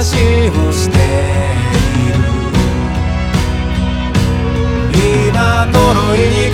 話をしている。今頃に